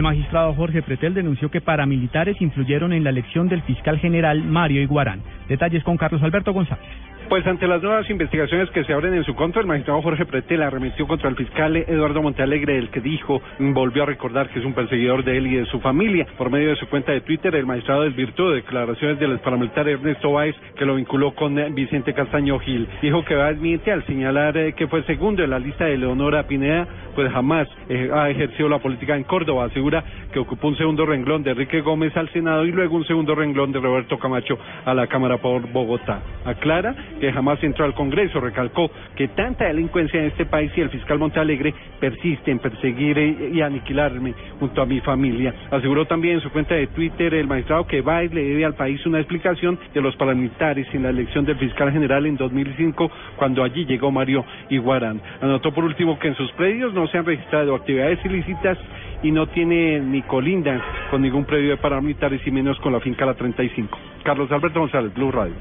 El magistrado Jorge Pretel denunció que paramilitares influyeron en la elección del fiscal general Mario Iguarán. Detalles con Carlos Alberto González. Pues ante las nuevas investigaciones que se abren en su contra, el magistrado Jorge Pretel arremetió contra el fiscal Eduardo Montealegre, el que dijo, volvió a recordar que es un perseguidor de él y de su familia. Por medio de su cuenta de Twitter, el magistrado desvirtuó declaraciones del paramilitar Ernesto Báez, que lo vinculó con Vicente Castaño Gil. Dijo que Báez miente al señalar eh, que fue segundo en la lista de Leonora Pineda, pues jamás eh, ha ejercido la política en Córdoba. Asegura que ocupó un segundo renglón de Enrique Gómez al Senado y luego un segundo renglón de Roberto Camacho a la Cámara por Bogotá. Aclara que jamás entró al Congreso. Recalcó que tanta delincuencia en este país y el fiscal Montalegre persiste en perseguir y aniquilarme junto a mi familia. Aseguró también en su cuenta de Twitter el magistrado que Báez le debe al país una explicación de los paramilitares en la elección del fiscal general en 2005 cuando allí llegó Mario Iguarán. Anotó por último que en sus predios no se han registrado actividades ilícitas y no tiene ni colinda con ningún predio de paramilitares y menos con la finca La 35. Carlos Alberto González, Blue Radio.